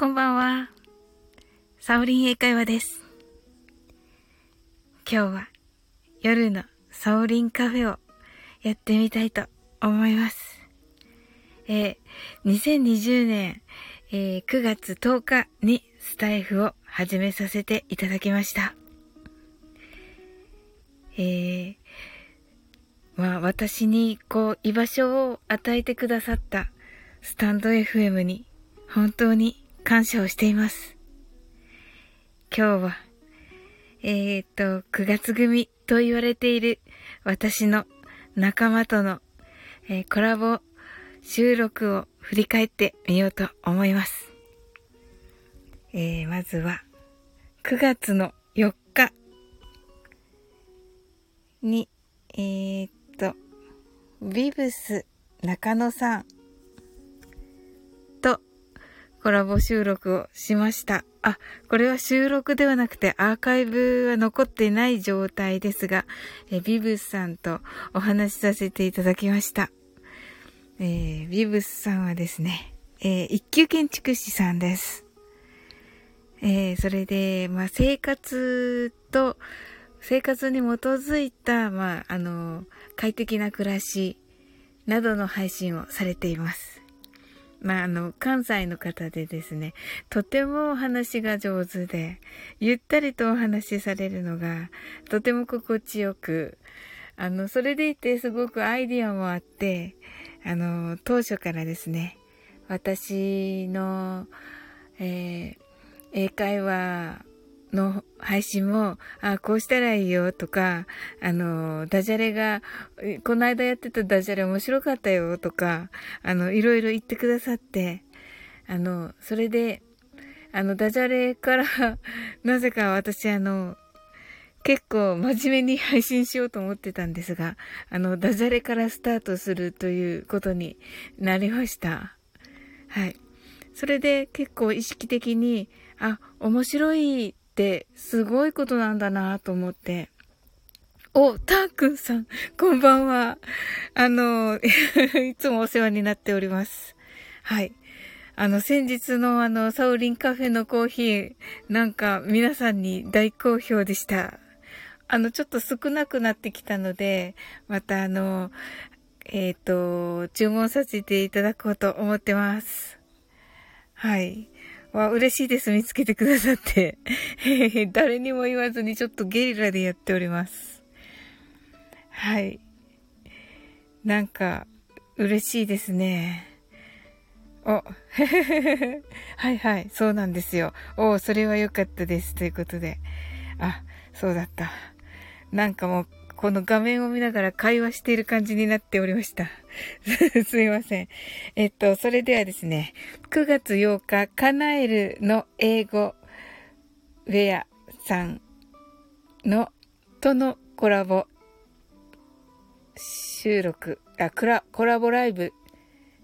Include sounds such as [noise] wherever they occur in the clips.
こんばんは。サオリン英会話です。今日は夜のサオリンカフェをやってみたいと思います。えー、2020年、えー、9月10日にスタイフを始めさせていただきました。えー、まあ私にこう居場所を与えてくださったスタンド FM に本当に感謝をしています。今日は、えー、っと、9月組と言われている私の仲間との、えー、コラボ収録を振り返ってみようと思います。えー、まずは、9月の4日に、えー、っと、ビブス中野さんコラボ収録をしました。あ、これは収録ではなくてアーカイブは残ってない状態ですが、えビブスさんとお話しさせていただきました。えー、ビブスさんはですね、えー、一級建築士さんです。えー、それで、まあ、生活と、生活に基づいた、まあ、あの、快適な暮らしなどの配信をされています。まあ、あの、関西の方でですね、とてもお話が上手で、ゆったりとお話しされるのが、とても心地よく、あの、それでいてすごくアイディアもあって、あの、当初からですね、私の、えー、英会話の配信も、あ、こうしたらいいよとか、あの、ダジャレが、この間やってたダジャレ面白かったよとか、あの、いろいろ言ってくださって、あの、それで、あの、ダジャレから [laughs] なぜか私あの、結構真面目に配信しようと思ってたんですが、あの、ダジャレからスタートするということになりました。はい。それで結構意識的に、あ、面白いってすごいことなんだなと思って。お、たーくんさん、こんばんは。あの、[laughs] いつもお世話になっております。はい。あの、先日のあの、サウリンカフェのコーヒー、なんか皆さんに大好評でした。あの、ちょっと少なくなってきたので、またあの、えっ、ー、と、注文させていただこうと思ってます。はい。わ、嬉しいです。見つけてくださって。[laughs] 誰にも言わずにちょっとゲリラでやっております。はい。なんか、嬉しいですね。お、[laughs] はいはい、そうなんですよ。おそれは良かったです。ということで。あ、そうだった。なんかもう、この画面を見ながら会話している感じになっておりました。[laughs] すいません。えっと、それではですね、9月8日、カナエルの英語ウェアさんの、とのコラボ収録、あ、コラ、コラボライブ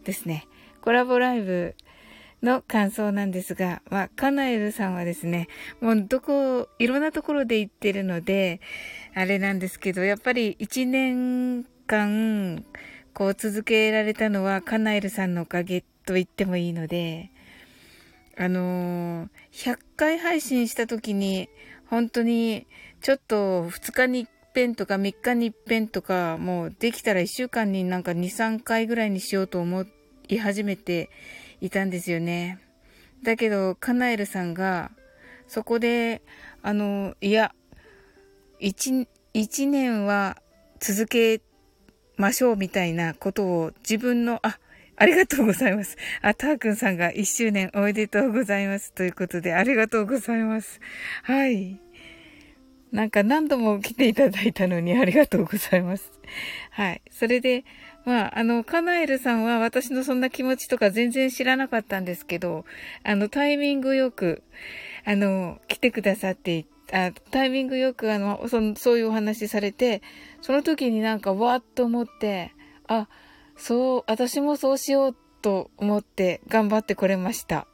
ですね。コラボライブの感想なんですが、まあ、カナエルさんはですね、もうどこ、いろんなところで行ってるので、あれなんですけど、やっぱり一年間、こう続けられたのはカナエルさんのおかげと言ってもいいので、あのー、100回配信した時に、本当に、ちょっと2日に一遍とか3日に一遍とか、もうできたら1週間になんか2、3回ぐらいにしようと思い始めていたんですよね。だけど、カナエルさんが、そこで、あの、いや、一、一年は続けましょうみたいなことを自分の、あ、ありがとうございます。あ、たーくんさんが一周年おめでとうございます。ということで、ありがとうございます。はい。なんか何度も来ていただいたのにありがとうございます。はい。それで、まあ、あの、カナエルさんは私のそんな気持ちとか全然知らなかったんですけど、あの、タイミングよく、あの、来てくださってあタイミングよくあの、そ、そういうお話されて、その時になんかわーっと思って、あ、そう、私もそうしようと思って頑張ってこれました。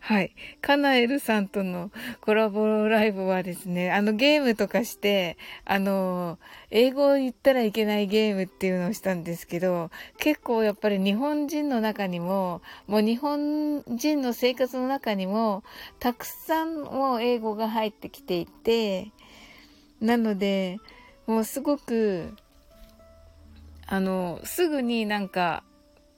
はい。カナエルさんとのコラボライブはですね、あのゲームとかして、あの、英語を言ったらいけないゲームっていうのをしたんですけど、結構やっぱり日本人の中にも、もう日本人の生活の中にも、たくさんもう英語が入ってきていて、なので、もうすごく、あの、すぐになんか、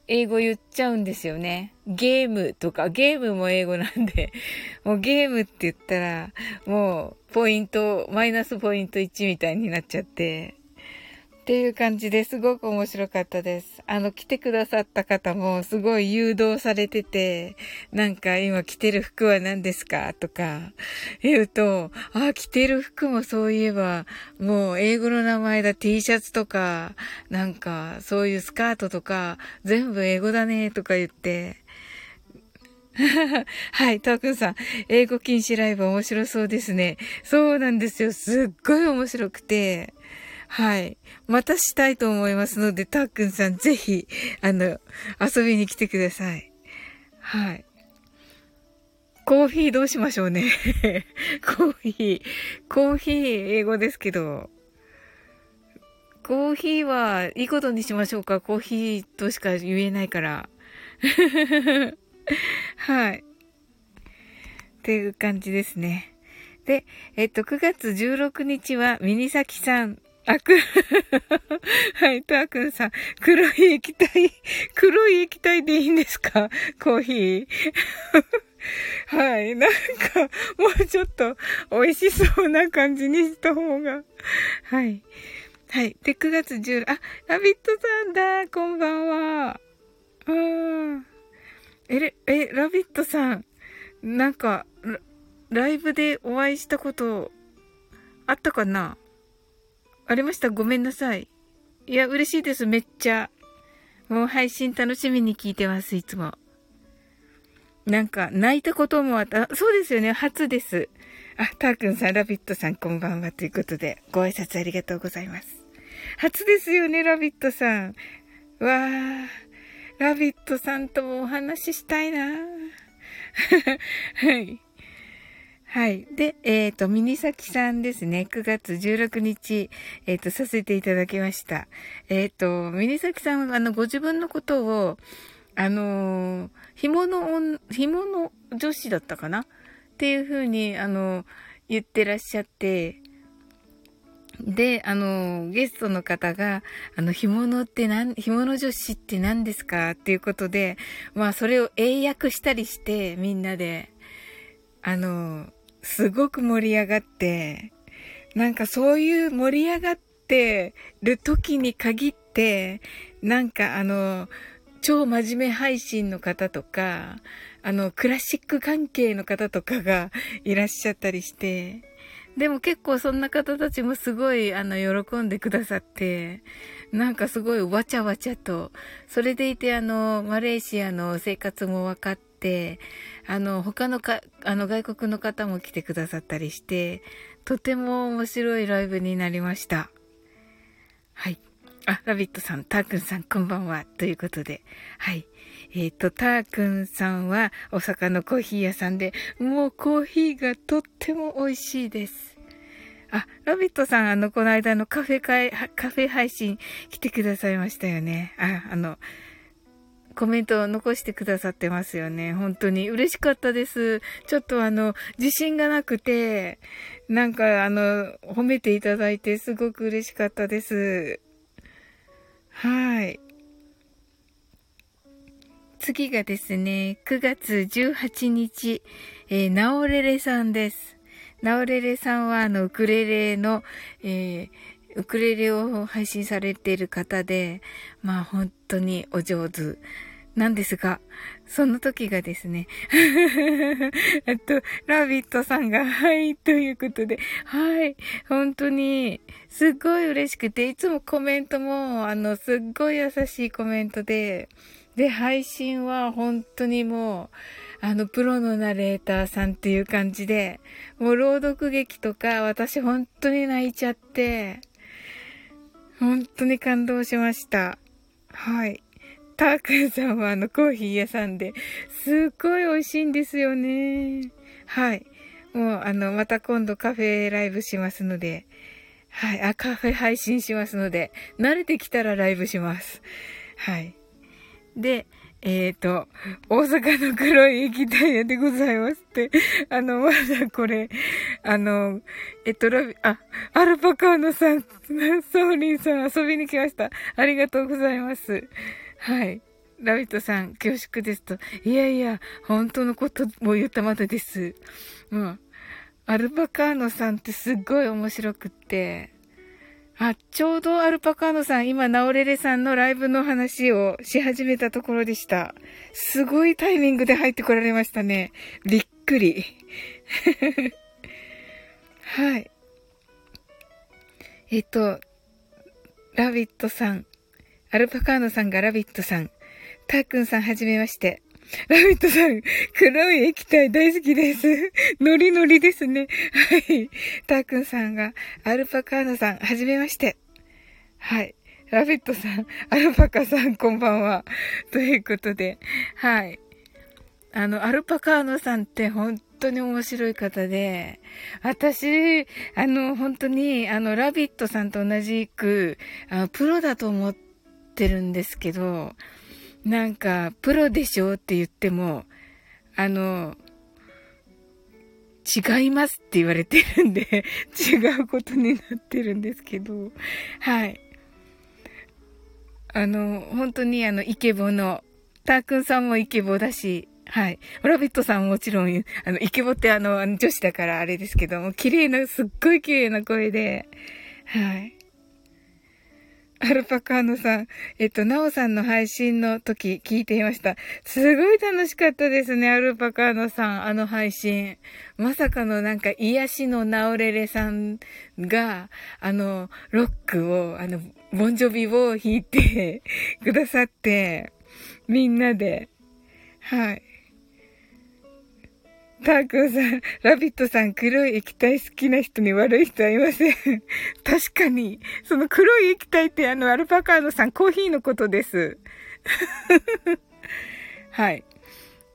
英語言っちゃうんですよね。ゲームとか、ゲームも英語なんで、[laughs] もうゲームって言ったら、もうポイント、マイナスポイント1みたいになっちゃって、っていう感じですごく面白かったです。あの、来てくださった方もすごい誘導されてて、なんか今着てる服は何ですかとか言うと、あ、着てる服もそういえば、もう英語の名前だ T シャツとか、なんかそういうスカートとか、全部英語だねとか言って、[laughs] はい、たーくんさん、英語禁止ライブ面白そうですね。そうなんですよ。すっごい面白くて、はい。またしたいと思いますので、たっくんさんぜひ、あの、遊びに来てください。はい。コーヒーどうしましょうね。[laughs] コーヒー。コーヒー英語ですけど。コーヒーはいいことにしましょうか？コーヒーとしか言えないから。[laughs] はい。っていう感じですね。で、えっと、9月16日はミニサキさんあ、く、[laughs] はい、たーくんさん、黒い液体、[laughs] 黒い液体でいいんですか？コーヒー。[laughs] はい、なんか、もうちょっと美味しそうな感じにした方が。はい。はい。で、9月10、あ、ラビットさんだ、こんばんは。あー。え、え、ラビットさん、なんかラ、ライブでお会いしたことあったかな？ありましたごめんなさい。いや、嬉しいです。めっちゃ。もう配信楽しみに聞いてます、いつも。なんか、泣いたこともあった。そうですよね。初です。あ、たーくんさん、ラビットさん、こんばんは。ということで、ご挨拶ありがとうございます。初ですよね、ラビットさん。わー。ラビットさんともお話ししたいな [laughs] はい。はい。で、えっ、ー、と、ミニサキさんですね。9月16日、えっ、ー、と、させていただきました。えっ、ー、と、ミニサキさんは、あの、ご自分のことを、あの、紐の、紐の女子だったかな？っていうふうに、あの、言ってらっしゃって、で、あの、ゲストの方が、あの、干物って何、干物女子って何ですか？っていうことで、まあ、それを英訳したりして、みんなで、あの、すごく盛り上がって、なんかそういう盛り上がってる時に限って、なんかあの、超真面目配信の方とか、あの、クラシック関係の方とかが [laughs] いらっしゃったりして、でも結構そんな方たちもすごい、あの、喜んでくださって、なんかすごいわちゃわちゃと、それでいてあの、マレーシアの生活も分かって、あの、他のか、あの、外国の方も来てくださったりして、とても面白いライブになりました。はい。あ、ラビットさん、ターくんさん、こんばんは。ということで、はい。えっ、ー、と、ターくんさんは、大阪のコーヒー屋さんで、もうコーヒーがとっても美味しいです。あ、ラビットさん、あの、この間のカフェ会、カフェ配信来てくださいましたよね。あ、あの、コメントを残してくださってますよね。本当に嬉しかったです。ちょっとあの、自信がなくて、なんかあの、褒めていただいてすごく嬉しかったです。はい。次がですね、9月18日、えー、ナオレレさんです。ナオレレさんはあの、ウクレレの、えー、ウクレレを配信されている方で、まあ本当にお上手。なんですが、その時がですね、[laughs] あと、ラビットさんが、はい、ということで、はい、本当に、すっごい嬉しくて、いつもコメントも、あの、すっごい優しいコメントで、で、配信は本当にもう、あの、プロのナレーターさんっていう感じで、もう朗読劇とか、私本当に泣いちゃって、本当に感動しました。はい。たーくんさんはあのコーヒー屋さんで、すっごい美味しいんですよね。はい。もうあの、また今度カフェライブしますので、はい。あ、カフェ配信しますので、慣れてきたらライブします。はい。で、えっ、ー、と、大阪の黒い液体屋でございますって。あの、まだこれ、あの、えっと、ラビ、あ、アルパカーノさん、ソーリンさん遊びに来ました。ありがとうございます。はい。ラビットさん、恐縮ですと。いやいや、本当のことを言ったまでです。うん。アルパカーノさんってすっごい面白くって、あ、ちょうどアルパカーノさん、今、ナオレレさんのライブの話をし始めたところでした。すごいタイミングで入ってこられましたね。びっくり。[laughs] はい。えっと、ラビットさん、アルパカーノさんがラビットさん、タークンさんはじめまして。ラビットさん、黒い液体大好きです。[laughs] ノリノリですね。はい。タークンさんが、アルパカーノさん、はじめまして。はい。ラビットさん、アルパカさん、こんばんは。[laughs] ということで、はい。あの、アルパカーノさんって本当に面白い方で、私、あの、本当に、あの、ラビットさんと同じく、あプロだと思ってるんですけど、なんか、プロでしょって言っても、あの、違いますって言われてるんで [laughs] 違うことになってるんですけど、はい。あの、本当にあの、イケボの、タークンさんもイケボだし、はい。ラビットさんももちろん、あの、イケボってあの、女子だからあれですけども、綺麗な、すっごい綺麗な声で、はい。アルパカーノさん、えっと、ナオさんの配信の時聞いていました。すごい楽しかったですね、アルパカーノさん、あの配信。まさかのなんか癒しのナオレレさんが、あの、ロックを、あの、ボンジョビを弾いて [laughs] くださって、みんなで、はい。タークンさん、ラビットさん、黒い液体好きな人に悪い人はいません。確かに、その黒い液体ってあの、アルパカーノさん、コーヒーのことです。[laughs] はい。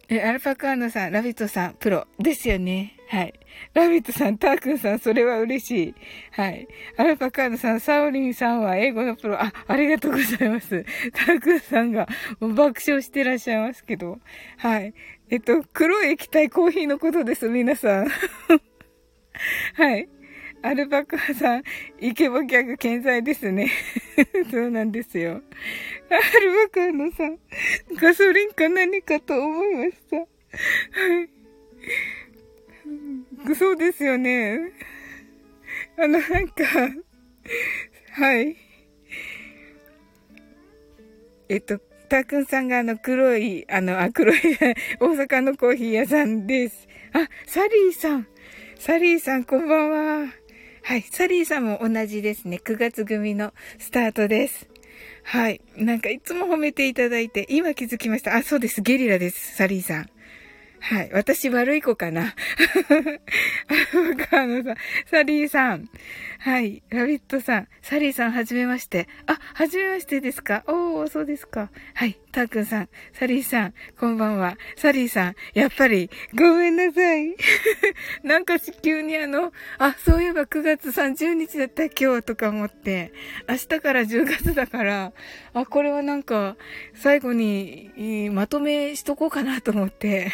え、アルパカーノさん、ラビットさん、プロですよね。はい。ラビットさん、タークンさん、それは嬉しい。はい。アルパカーノさん、サオリンさんは英語のプロ。あ、ありがとうございます。タークンさんが爆笑してらっしゃいますけど。はい。えっと、黒い液体コーヒーのことです、皆さん。[laughs] はい。アルパカさん、イケボギャグ健在ですね。[laughs] そうなんですよ。アルパカのさ、ガソリンか何かと思いました。はい。そうですよね。あの、なんか、はい。えっと、たくんさんがあの黒い、あの、あ、黒い、[laughs] 大阪のコーヒー屋さんです。あ、サリーさん。サリーさん、こんばんは。はい、サリーさんも同じですね。9月組のスタートです。はい。なんかいつも褒めていただいて、今気づきました。あ、そうです。ゲリラです。サリーさん。はい。私悪い子かな。カーノさん、サリーさん。はい。ラビットさん、サリーさん、はじめまして。あ、はじめましてですか？おー、そうですか。はい。タークンさん、サリーさん、こんばんは。サリーさん、やっぱり、ごめんなさい。[laughs] なんか急にあの、あ、そういえば9月30日だった今日とか思って、明日から10月だから、あ、これはなんか、最後に、まとめしとこうかなと思って。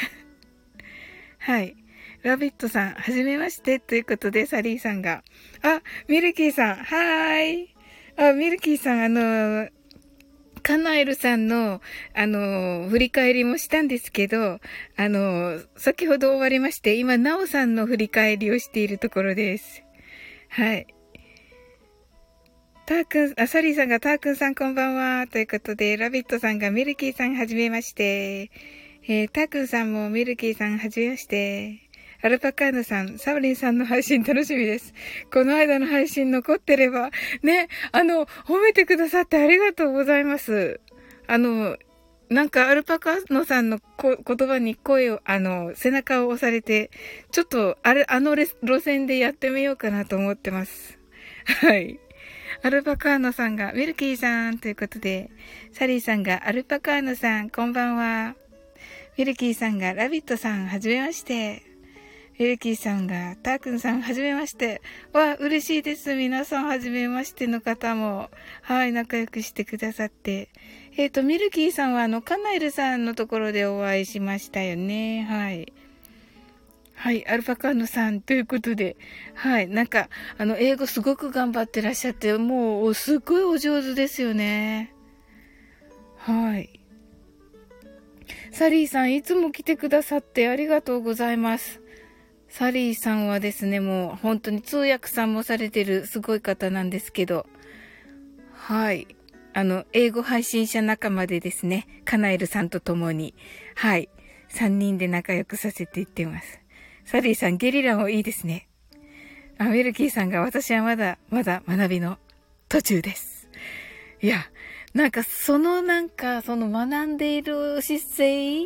はい。ラビットさん、はじめまして、ということで、サリーさんが。あ、ミルキーさん、はーい。あ、ミルキーさん、あの、カナエルさんの、あの、振り返りもしたんですけど、あの、先ほど終わりまして、今、ナオさんの振り返りをしているところです。はい。タークン、あ、サリーさんがタークンさんこんばんは。ということで、ラビットさんがミルキーさんはじめまして。えー、タークさんもミルキーさんはじめまして。アルパカーヌさん、サブリンさんの配信楽しみです。この間の配信残ってれば、ね、あの、褒めてくださってありがとうございます。あの、なんかアルパカノさんの言葉に声を、あの、背中を押されて、ちょっと、あれ、あの路線でやってみようかなと思ってます。はい。アルパカーノさんが、ミルキーさんということで、サリーさんが、アルパカーノさん、こんばんは。ミルキーさんが、ラビットさん、はじめまして。ミルキーさんが、タークンさん、はじめまして。わ、嬉しいです。皆さん、はじめましての方も、はい、仲良くしてくださって。えっ、ー、と、ミルキーさんは、あの、カナエルさんのところでお会いしましたよね。はい。はい、アルパカーノさんということで、はい、なんか、あの、英語すごく頑張ってらっしゃって、もう、すっごいお上手ですよね。はい。サリーさん、いつも来てくださってありがとうございます。サリーさんはですね、もう本当に通訳さんもされてるすごい方なんですけど、はい。あの、英語配信者仲間でですね、カナエルさんと共に、はい。3人で仲良くさせていってます。サリーさん、ゲリラもいいですね。あ、ミルキーさんが私はまだ、まだ学びの途中です。いや、なんかそのなんか、その学んでいる姿勢、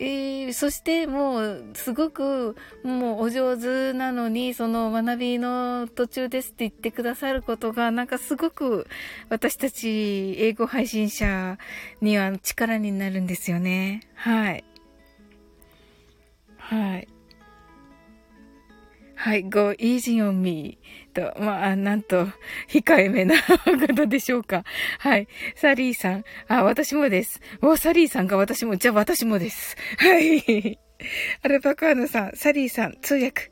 えー、そしてもう、すごく、もうお上手なのに、その学びの途中ですって言ってくださることが、なんかすごく私たち英語配信者には力になるんですよね。はい。はい。はい、go easy on me と、まあ、なんと、控えめな方でしょうか。はい。サリーさん。あ、私もです。お、サリーさんが私も、じゃあ私もです。はい。アルパカーノさん、サリーさん、通訳。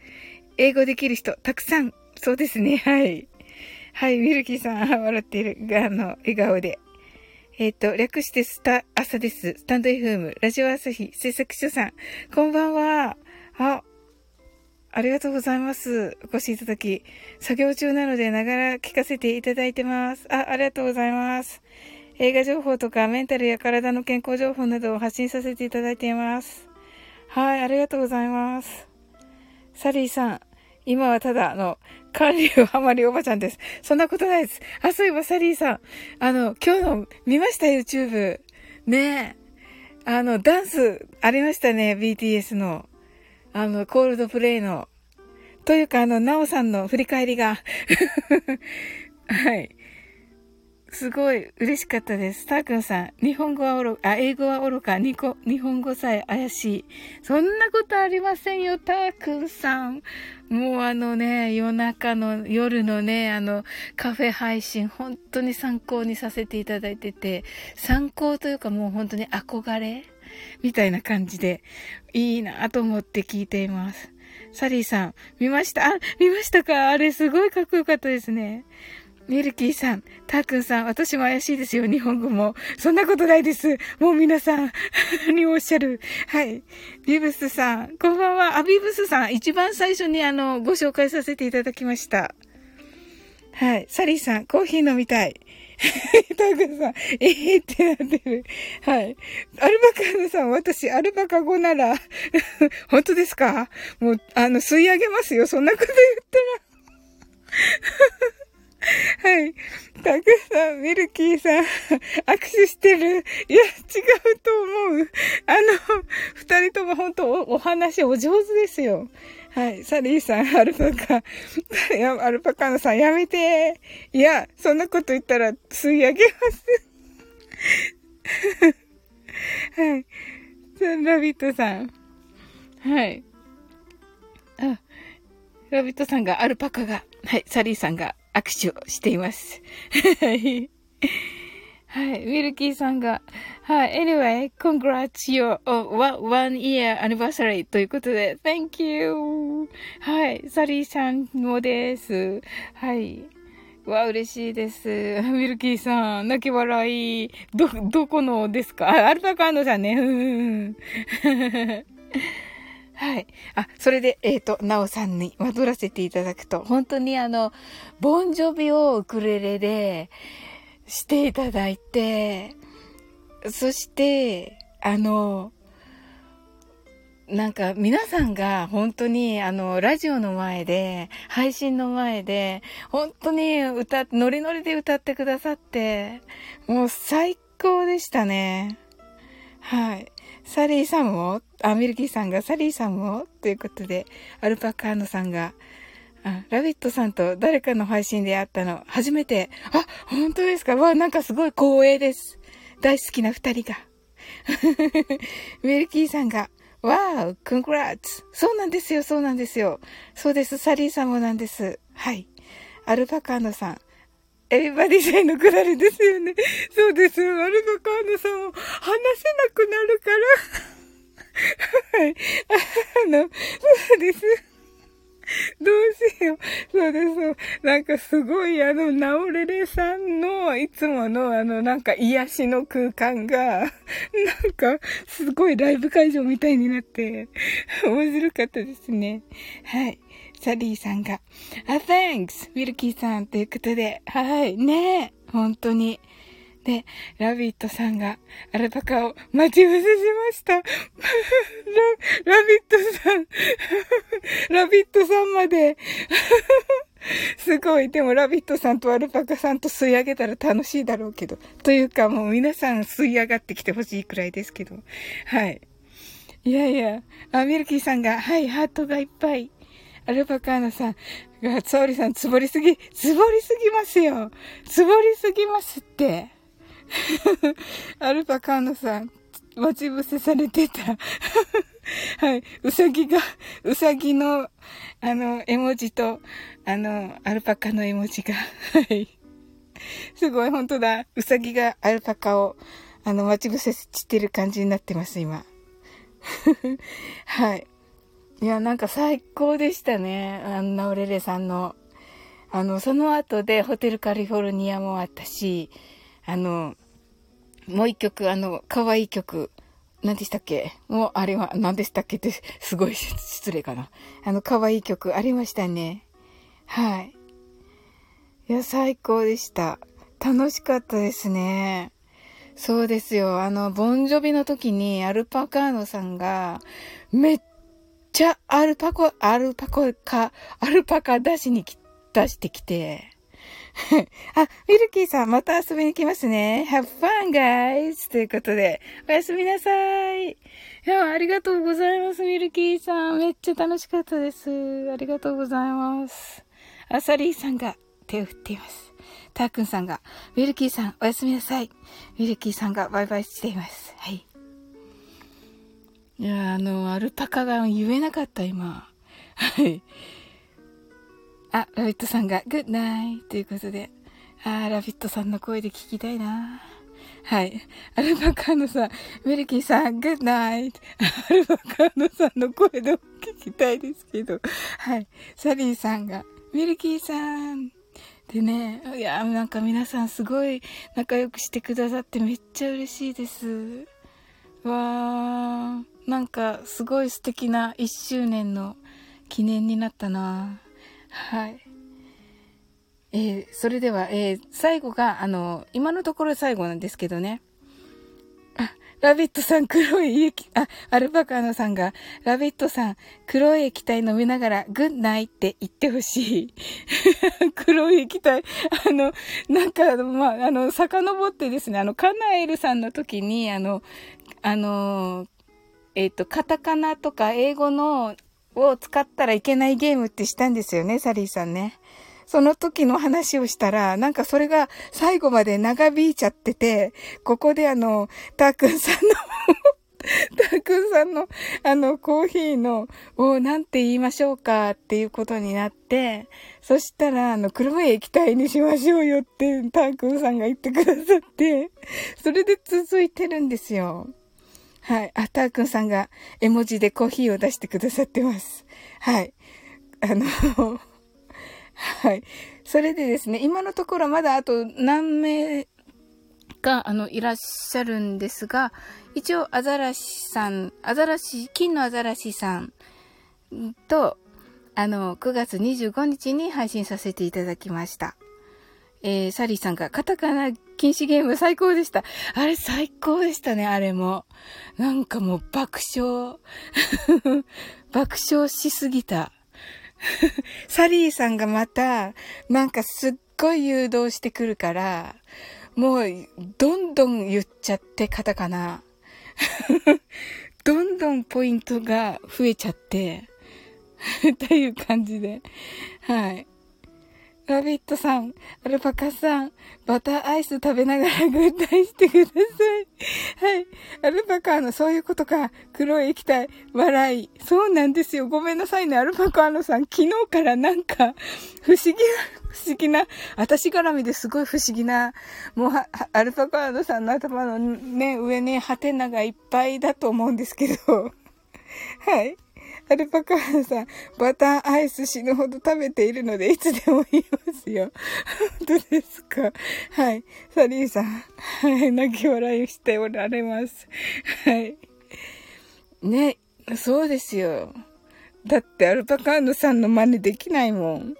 英語できる人、たくさん。そうですね。はい。はい、ミルキーさん、[laughs] 笑っている。あの、笑顔で。えっ、ー、と、略してスタ、朝です。スタンド FM、ラジオ朝日、制作所さん。こんばんは。あ、ありがとうございます。お越しいただき。作業中なのでながら聞かせていただいてます。あ、ありがとうございます。映画情報とかメンタルや体の健康情報などを発信させていただいています。はい、ありがとうございます。サリーさん、今はただ、あの、管理をハマりおばちゃんです。そんなことないです。あ、そういえばサリーさん、あの、今日の見ました ?YouTube。ねえ。あの、ダンスありましたね ?BTS の。あの、コールドプレイの、というか、あの、ナオさんの振り返りが [laughs] はい。すごい嬉しかったです。タークンさん、日本語はおろ、あ、英語はおろか、日本語さえ怪しい。そんなことありませんよ、タークンさん。もうあのね、夜中の、夜のね、あの、カフェ配信、本当に参考にさせていただいてて、参考というかもう本当に憧れ [laughs] みたいな感じで、いいなと思って聞いています。サリーさん、見ました？あ、見ましたか？あれすごいかっこよかったですね。ミルキーさん、タークンさん、私も怪しいですよ、日本語も。そんなことないです。もう皆さん、[laughs] におっしゃる。はい。ビブスさん、こんばんは。あ、ビブスさん、一番最初にあの、ご紹介させていただきました。はい。サリーさん、コーヒー飲みたい。タグさん、ええー、ってなってる。はい。アルバカーさん、私、アルバカ語なら、[laughs] 本当ですか？もう、あの、吸い上げますよ。そんなこと言ったら。[laughs] はい。タグさん、ミルキーさん、握手してる。いや、違うと思う。あの、二人とも本当お、お話お上手ですよ。はい。サリーさん、アルパカ、[laughs] アルパカのさん、やめて。いや、そんなこと言ったら吸い上げます。[laughs] はい。ラビットさん。はい。あ、ラビットさんが、アルパカが、はい、サリーさんが握手をしています。はい。はい。ミルキーさんが、はい。Anyway, congrats your one year anniversary ということで、Thank you! はい。サリーさんもです。はい。わ、嬉しいです。ミルキーさん、泣き笑い。ど、どこのですか？あ、アルパカーノさんね。うん。はい。あ、それで、えっ、ー、と、ナオさんに戻らせていただくと、本当にあの、ボンジョビをウクレレで、していただいて、そして、あの、なんか皆さんが本当にあの、ラジオの前で、配信の前で、本当に歌、ノリノリで歌ってくださって、もう最高でしたね。はい。サリーさんも、あ、ミルキーさんがサリーさんもということで、アルパカーノさんが、あ、ラビットさんと誰かの配信で会ったの、初めて。あ、本当ですか？わ、なんかすごい光栄です。大好きな二人が。[laughs] ミルキーさんが、わー、コングラッツ。そうなんですよ、そうなんですよ。そうです、サリーさんもなんです。はい。アルパカーノさん。エビバディさんのくだりですよね。そうです。アルパカーノさんも話せなくなるから。はい。あの、そうです。[laughs] どうしよう。そうです。なんかすごいあの、ナオレレさんのいつものあの、なんか癒しの空間が、[laughs] なんかすごいライブ会場みたいになって、[laughs] 面白かったですね。はい。サリーさんが、あ、thanks! ウィルキーさんということで、はい。ねえ本当に。で、ラビットさんがアルパカを待ち伏せしました。ラ、[laughs] ラビットさん、[laughs] ラビットさんまで、[laughs] すごい。でも、ラビットさんとアルパカさんと吸い上げたら楽しいだろうけど。というか、もう皆さん吸い上がってきてほしいくらいですけど。はい。いやいや、あ、ミルキーさんが、はい、ハートがいっぱい。アルパカーナさんが、ツォーリさん、つぼりすぎ、つぼりすぎますよ。つぼりすぎますって。[laughs] アルパカーノさん、待ち伏せされてた。[laughs] はい。うさぎが、うさぎの、あの、絵文字と、あの、アルパカの絵文字が、はい。すごい、本当だ。うさぎがアルパカを、あの、待ち伏せしてる感じになってます、今。[laughs] はい。いや、なんか最高でしたね。あんなオレレさんの。あの、その後でホテルカリフォルニアもあったし、あの、もう一曲、あの、可愛い曲、何でしたっけ？もう、あれは、何でしたっけ？って、すごい失礼かな。あの、可愛い曲ありましたね。はい。いや、最高でした。楽しかったですね。そうですよ。あの、ボンジョビの時にアルパカーノさんが、めっちゃアルパコ、アルパコか、アルパカ出しに出してきて、[laughs] あ、ミルキーさん、また遊びに来ますね。Have fun, guys! ということで、おやすみなさい。いや、ありがとうございます、ミルキーさん。めっちゃ楽しかったです。ありがとうございます。あサリーさんが手を振っています。タークンさんが、ミルキーさん、おやすみなさい。ミルキーさんがバイバイしています。はい。いや、あの、アルパカが言えなかった、今。はい。あ、ラビットさんが、グッナイということで。あーラビットさんの声で聞きたいなはい。アルバカーノさん、ミルキーさん、グッナイアルバカーノさんの声でも聞きたいですけど。はい。サリーさんが、ミルキーさん。でね、いや、なんか皆さんすごい仲良くしてくださってめっちゃ嬉しいです。わー。なんかすごい素敵な1周年の記念になったなはい。えー、それでは、えー、最後が、あの、今のところ最後なんですけどね。あ、ラビットさん黒い液、あ、アルパカーノさんが、ラビットさん黒い液体飲みながら、グッナイって言ってほしい。[laughs] 黒い液体、あの、なんか、まあ、あの、遡ってですね、あの、カナエルさんの時に、あの、あの、えっ、と、カタカナとか英語のを使ったらいけないゲームってしたんですよね、サリーさんね。その時の話をしたら、なんかそれが最後まで長引いちゃってて、ここであの、たーくんさんの [laughs] たくんさんの、あの、コーヒーの、を、なんて言いましょうかっていうことになって、そしたら、あの、黒い液体にしましょうよって、たーくんさんが言ってくださって、それで続いてるんですよ。はい。あ、たーくんさんが絵文字でコーヒーを出してくださってます。はい。あの [laughs] はい。それでですね、今のところまだあと何名が、あの、いらっしゃるんですが、一応、アザラシさん、アザラシ、金のアザラシさんと、あの、9月25日に配信させていただきました。えー、サリーさんが、カタカナ禁止ゲーム最高でした。あれ最高でしたね、あれも。なんかもう爆笑。[laughs] 爆笑しすぎた。[laughs] サリーさんがまた、なんかすっごい誘導してくるから、もう、どんどん言っちゃって、カタカナ。[laughs] どんどんポイントが増えちゃって、という感じで。はい。ラビットさん、アルパカさん、バターアイス食べながらグッタイしてください。はい。アルパカのそういうことか。黒い液体、笑い。そうなんですよ。ごめんなさいね。アルパカーノさん、昨日からなんか、不思議な、不思議な、私絡みですごい不思議な、もうアルパカーノさんの頭のね、上にハテナがいっぱいだと思うんですけど。はい。アルパカーさん、バターアイス死ぬほど食べているので、いつでも言いますよ。本当ですか？はい。サリーさん、はい。泣き笑いしておられます。はい。ね、そうですよ。だってアルパカーノさんの真似できないもん。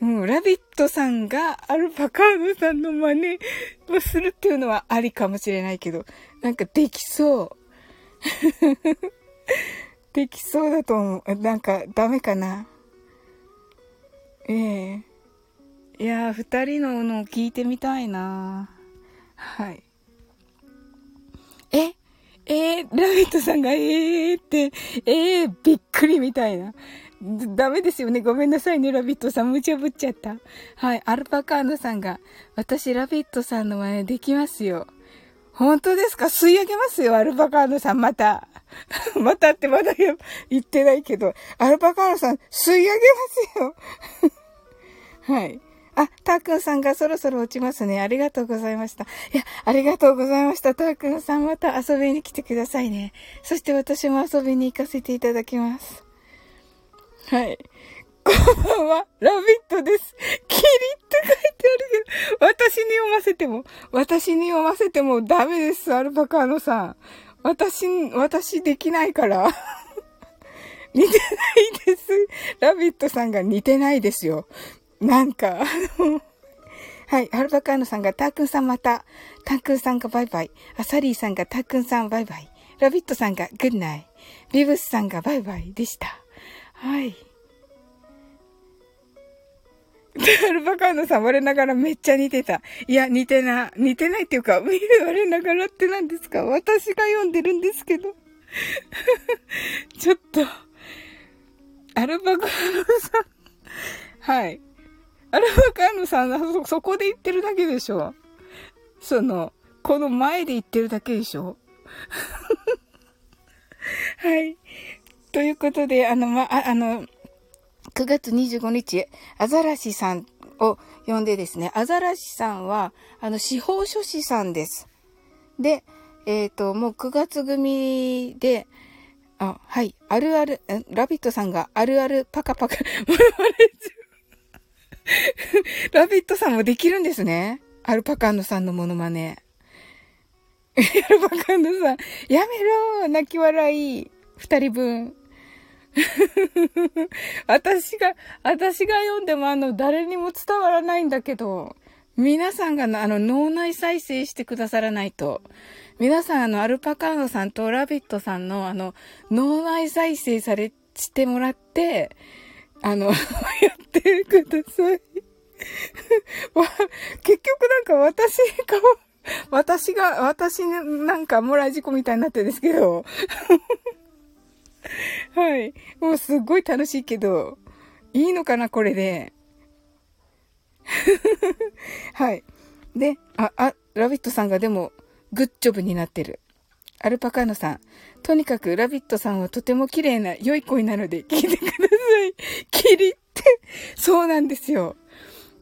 もう、ラビットさんがアルパカーノさんの真似をするっていうのはありかもしれないけど、なんかできそう。[laughs] できそうだと思う。なんか、ダメかな？ええ、いやー、二人ののを聞いてみたいなはい。え？えー、ラビットさんが、えーって、えー、びっくりみたいな。ダメですよね。ごめんなさいね、ラビットさん。無茶ぶっちゃった。はい。アルパカーノさんが、私、ラビットさんの真似できますよ。本当ですか？吸い上げますよ、アルパカーノさん、また。[laughs] またってまだ言ってないけど、アルパカーノさん、吸い上げますよ。[laughs] はい。あ、たーくんさんがそろそろ落ちますね。ありがとうございました。いや、ありがとうございました。たーくんさん、また遊びに来てくださいね。そして私も遊びに行かせていただきます。はい。こんばんは、ラビットです。キリって書いてあるけど、私に読ませても、私に読ませてもダメです、アルパカーノさん。私、私できないから。似てないです。ラビットさんが似てないですよ。なんか、あの、はい、アルパカーノさんが、タークンさんまた、タークンさんがバイバイ、アサリーさんがタークンさんバイバイ、ラビットさんがグッナイ、ビブスさんがバイバイでした。はい。アルパカーノさん我ながらめっちゃ似てた。いや、似てな、似てないっていうか、[laughs] 我ながらって何ですか？私が読んでるんですけど。[laughs] ちょっと、アルパカーノさん。はい。アルパカーノさんそ、そこで言ってるだけでしょその、この前で言ってるだけでしょ [laughs] はい。ということで、あの、ま、あ、あの、9月25日、アザラシさんを呼んでですね、アザラシさんは、あの、司法書士さんです。で、えっ、ー、と、もう9月組で、あ、はい、あるある、ラビットさんがあるあるパカパカ、ラビットさんもできるんですね。アルパカンノさんのモノマネ。アルパカンノさん、やめろ泣き笑い二人分。[laughs] 私が、私が読んでもあの、誰にも伝わらないんだけど、皆さんがあの、脳内再生してくださらないと。皆さんあの、アルパカーノさんとラビットさんのあの、脳内再生され、してもらって、あの、[laughs] やってください。[laughs] 結局なんか私が、私が、私なんかもらい事故みたいになってるんですけど。[laughs] はい。もうすっごい楽しいけど、いいのかな、これで。[laughs] はい。で、あ、あ、ラビットさんがでも、グッジョブになってる。アルパカーノさん。とにかく、ラビットさんはとても綺麗な、良い声なので、聞いてください。[laughs] キリって、そうなんですよ。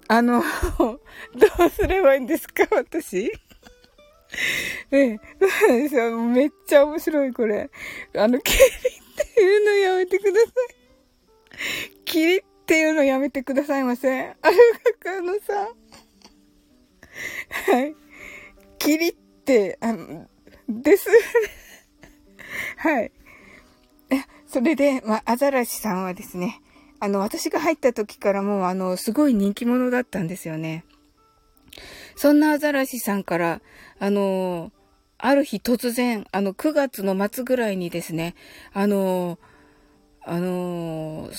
あの、どうすればいいんですか、私？ええ、そうなんですよ。めっちゃ面白い、これ。あの、キリっていうのやめてください。キリっていうのやめてくださいませ。あるがかのさはい。キリって、あの、です。はい。それで、まあ、アザラシさんはですね、あの、私が入った時からもう、あの、すごい人気者だったんですよね。そんなアザラシさんから、あの、ある日突然、あの、9月の末ぐらいにですね、あの、あの、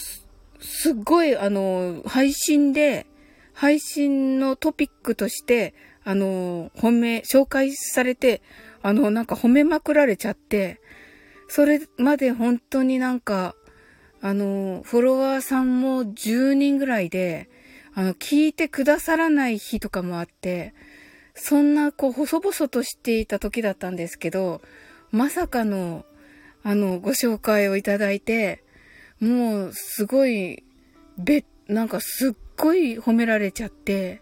す、っごい、あの、配信で、配信のトピックとして、あの、褒め、紹介されて、あの、なんか褒めまくられちゃって、それまで本当になんか、あの、フォロワーさんも10人ぐらいで、あの、聞いてくださらない日とかもあって、そんな、こう、細々としていた時だったんですけど、まさかの、あの、ご紹介をいただいて、もう、すごい、べ、なんかすっごい褒められちゃって、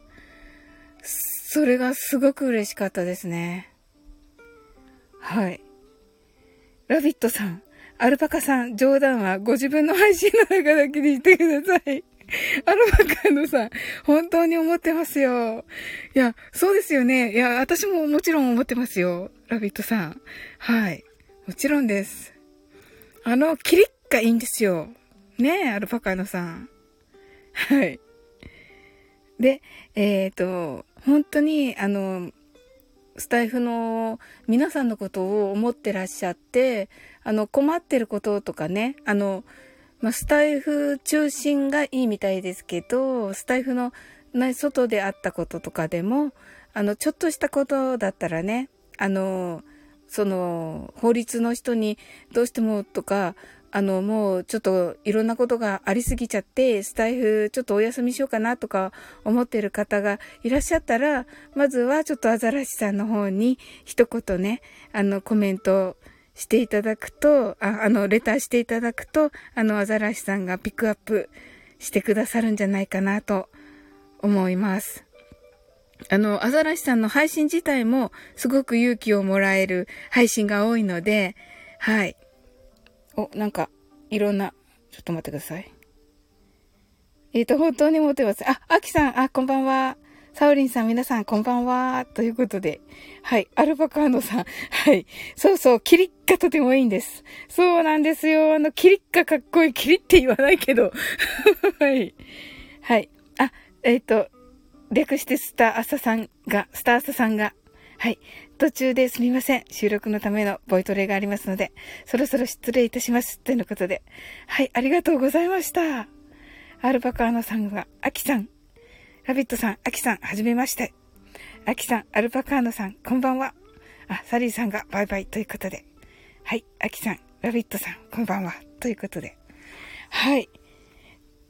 それがすごく嬉しかったですね。はい。ラビットさん、アルパカさん、冗談はご自分の配信の中だけにしてください。アルパカのさん、本当に思ってますよ。いや、そうですよね。いや、私ももちろん思ってますよ。ラビットさん。はい。もちろんです。あの、キリッがいいんですよ。ねえ、アルパカのさん。はい。で、えっ、ー、と、本当に、あの、スタイフの皆さんのことを思ってらっしゃって、あの、困ってることとかね、あの、まあ、スタイフ中心がいいみたいですけど、スタイフの外であったこととかでも、あの、ちょっとしたことだったらね、あの、その、法律の人にどうしてもとか、あの、もうちょっといろんなことがありすぎちゃって、スタイフちょっとお休みしようかなとか思ってる方がいらっしゃったら、まずはちょっとアザラシさんの方に一言ね、あの、コメントしていただくと、ああの、レターしていただくと、あの、アザラシさんがピックアップしてくださるんじゃないかなと思います。あの、アザラシさんの配信自体もすごく勇気をもらえる配信が多いので、はい。お、なんか、いろんな、ちょっと待ってください。えっ、ー、と、本当に持ってます。あ、アキさん、あ、こんばんは。サウリンさん、皆さん、こんばんは。ということで。はい。アルバカーノさん。はい。そうそう、キリッがとてもいいんです。そうなんですよ。あの、キリッがかっこいい。キリって言わないけど。[laughs] はい。はい。あ、えっ、ー、と、略してスターアサさんが、スターアサさんが、はい。途中ですみません。収録のためのボイトレがありますので、そろそろ失礼いたします。ということで。はい、ありがとうございました。アルバカーノさんが、アキさん。ラビットさん、アキさん、はじめまして。アキさん、アルパカーノさん、こんばんは。あ、サリーさんがバイバイということで。はい、アキさん、ラビットさん、こんばんは。ということで。はい。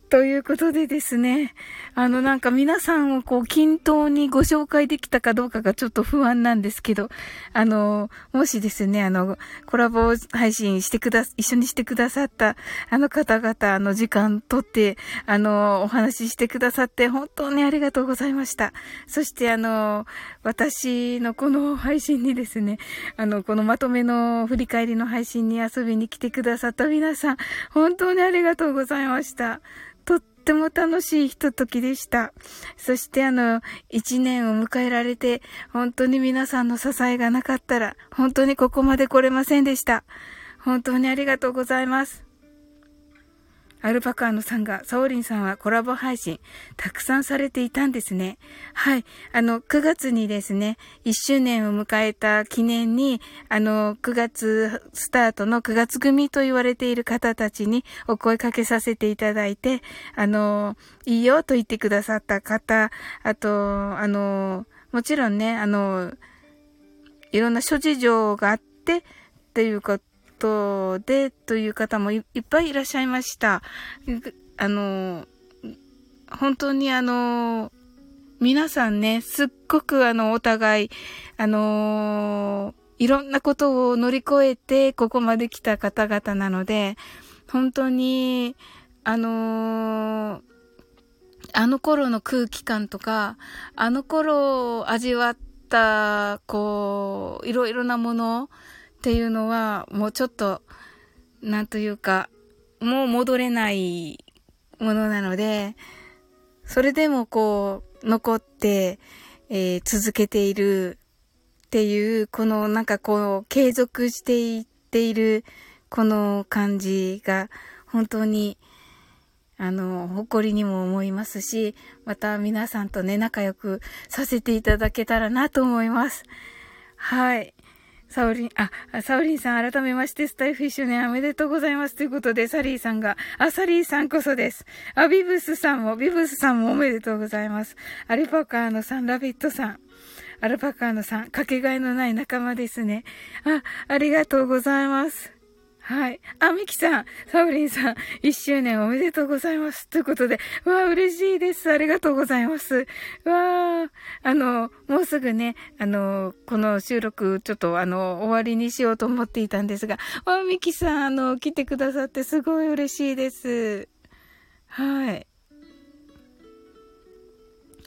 ということでですね、あのなんか皆さんをこう均等にご紹介できたかどうかがちょっと不安なんですけど、あの、もしですね、あの、コラボ配信してくだ、一緒にしてくださったあの方々、あの時間とって、あの、お話ししてくださって本当にありがとうございました。そしてあの、私のこの配信にですね、あの、このまとめの振り返りの配信に遊びに来てくださった皆さん、本当にありがとうございました。っても楽しいひとときでした。そしてあの、一年を迎えられて、本当に皆さんの支えがなかったら、本当にここまで来れませんでした。本当にありがとうございます。アルパカーノさんが、サオリンさんはコラボ配信、たくさんされていたんですね。はい。あの、9月にですね、1周年を迎えた記念に、あの、9月スタートの9月組と言われている方たちにお声かけさせていただいて、あの、いいよと言ってくださった方、あと、あの、もちろんね、あの、いろんな諸事情があって、っていうことことトでという方もいっぱいいらっしゃいました。あの、本当にあの、皆さんね、すっごくあの、お互い、あのいろんなことを乗り越えて、ここまで来た方々なので、本当に、あのあの頃の空気感とか、あの頃味わった、こう、いろいろなもの、っていうのは、もうちょっと、なんというか、もう戻れないものなので、それでもこう、残って、えー、続けているっていう、このなんかこう、継続していっている、この感じが、本当に、あの、誇りにも思いますし、また皆さんとね、仲良くさせていただけたらなと思います。はい。サオリン、あ、サオリンさん改めましてスタイフ一周年おめでとうございますということで、サリーさんが、あ、サリーさんこそです。あ、ビブスさんも、ビブスさんもおめでとうございます。アルパカーノさん、ラビットさん。アルパカーノさん、かけがえのない仲間ですね。あ、ありがとうございます。はい。あ、ミキさん、サウリンさん、一周年おめでとうございます。ということで、わあ、嬉しいです。ありがとうございます。わあ、あの、もうすぐね、あの、この収録、ちょっとあの、終わりにしようと思っていたんですが、わあ、ミキさん、あの、来てくださってすごい嬉しいです。はい。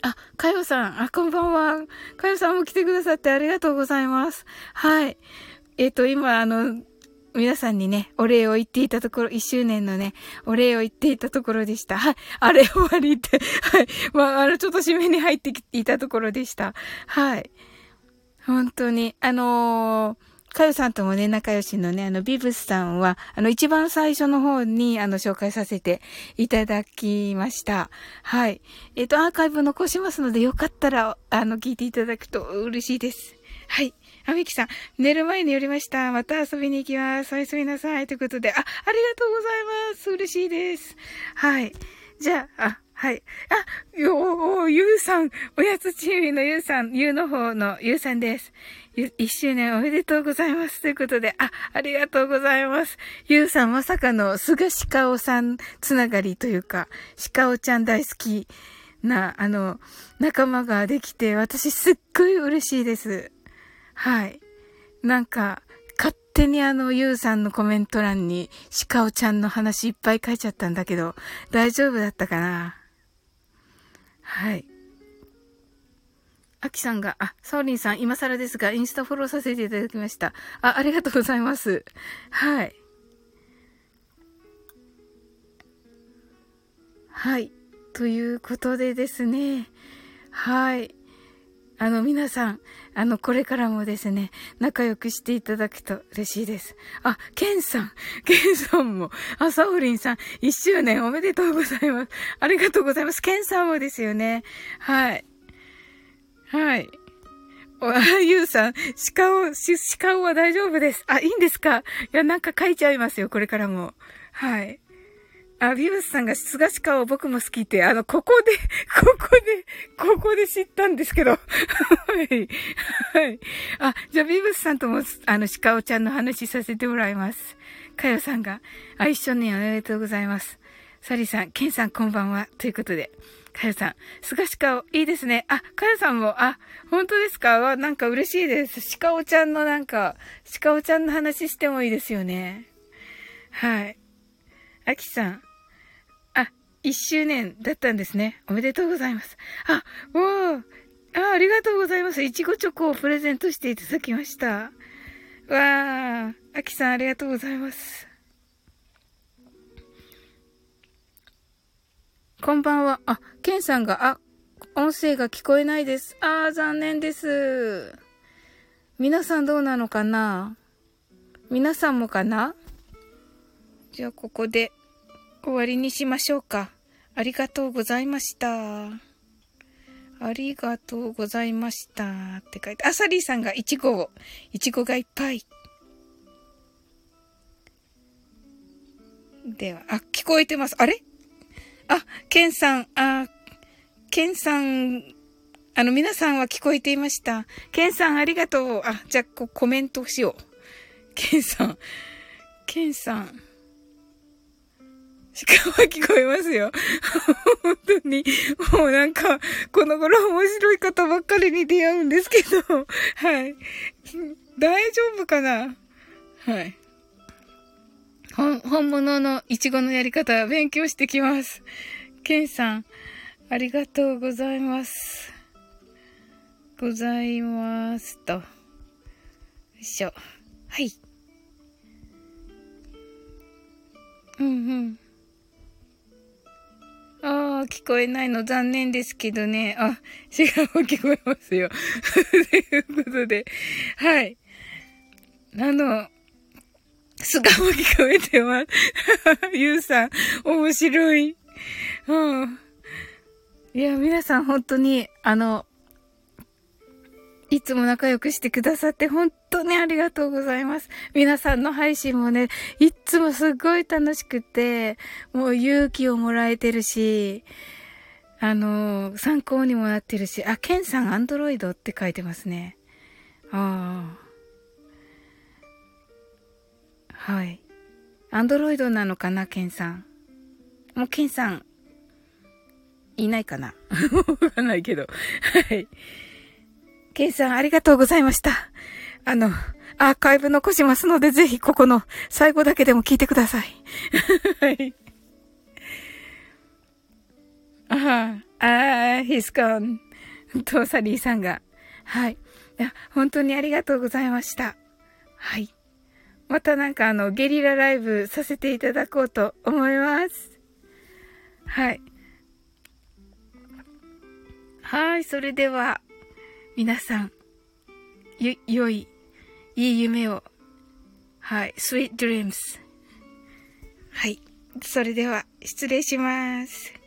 あ、かよさん、あ、こんばんは。かよさんも来てくださってありがとうございます。はい。えっ、ー、と、今、あの、皆さんにね、お礼を言っていたところ、一周年のね、お礼を言っていたところでした。はい。あれ終わりって、[laughs] はい。まあ、あの、ちょっと締めに入ってきていたところでした。はい。本当に、あのーかよさんともね、仲良しのね、あの、ビブスさんは、あの、一番最初の方に、あの、紹介させていただきました。はい。えっ、ー、と、アーカイブ残しますので、よかったら、あの、聞いていただくと嬉しいです。はい。あみきさん、寝る前に寄りました。また遊びに行きます。おやすみなさい。ということで、あ、ありがとうございます。嬉しいです。はい。じゃあ、あ、はい。あ、よゆうさん、おやつチームのゆうさん、ゆうの方のゆうさんです。一周年おめでとうございます。ということで、あ、ありがとうございます。ゆうさんまさかの菅鹿尾さんつながりというか、鹿尾ちゃん大好きな、あの、仲間ができて、私すっごい嬉しいです。はい。なんか、勝手にあの、ゆうさんのコメント欄に、鹿尾ちゃんの話いっぱい書いちゃったんだけど、大丈夫だったかな？はい。あきさんが、あ、サオリンさん、今更ですが、インスタフォローさせていただきました。あ、ありがとうございます。はい。はい。ということでですね。はい。あの、皆さん、あの、これからもですね、仲良くしていただくと嬉しいです。あ、ケンさん、[laughs] ケンさんも、あ、サオリンさん、一周年おめでとうございます。ありがとうございます。ケンさんもですよね。はい。はい。あ、ゆうさん、鹿を、鹿は大丈夫です。あ、いいんですか？いや、なんか書いちゃいますよ、これからも。はい。あ、ビブスさんが菅鹿を僕も好きって、あの、ここで、[laughs] ここで、ここで知ったんですけど。はい。はい。あ、じゃあビブスさんとも、あの、鹿尾ちゃんの話させてもらいます。かよさんが、あ、一緒におめでとうございます。サリーさん、ケンさんこんばんは。ということで。かよさん、菅鹿いいですね。あ、かよさんも、あ、本当ですか？わ、なんか嬉しいです。鹿尾ちゃんのなんか、鹿尾ちゃんの話してもいいですよね。はい。あきさん、あ、一周年だったんですね。おめでとうございます。あ、おー、あ、ありがとうございます。いちごチョコをプレゼントしていただきました。わー、あきさんありがとうございます。こんばんは。あ、ケンさんが、あ、音声が聞こえないです。あー、残念です。皆さんどうなのかな？皆さんもかな？じゃあ、ここで終わりにしましょうか。ありがとうございました。ありがとうございました。って書いて、あサリーさんがイチゴを、イチゴがいっぱい。では、あ、聞こえてます。あれ？あ、ケンさん、あ、ケンさん、あの、皆さんは聞こえていました。ケンさん、ありがとう。あ、じゃあ、コメントしよう。ケンさん、ケンさん。しかも聞こえますよ。本当に。もうなんか、この頃面白い方ばっかりに出会うんですけど、はい。大丈夫かな？はい。本、本物のイチゴのやり方勉強してきます。ケンさん、ありがとうございます。ございますと。よいしょ。はい。うんうん。ああ、聞こえないの残念ですけどね。あ、違う、聞こえますよ。[laughs] ということで、はい。あの、すがも聞こえてます。[laughs] ゆうさん、面白い。うん。いや、皆さん本当に、あの、いつも仲良くしてくださって本当にありがとうございます。皆さんの配信もね、いつもすごい楽しくて、もう勇気をもらえてるし、あの、参考にもなってるし、あ、ケンさんアンドロイドって書いてますね。ああ。はい。アンドロイドなのかな、ケンさん。もうケンさん、いないかな [laughs] わかんないけど。はい。ケンさん、ありがとうございました。あの、アーカイブ残しますので、ぜひここの最後だけでも聞いてください。[laughs] はい。ああ、ああ、he's gone. と、サリーさんが。はい。いや、本当にありがとうございました。はい。またなんかあの、ゲリラライブさせていただこうと思います。はい。はい、それでは、皆さん、ゆ、良い、いい夢を。はい、sweet dreams。はい。それでは、失礼します。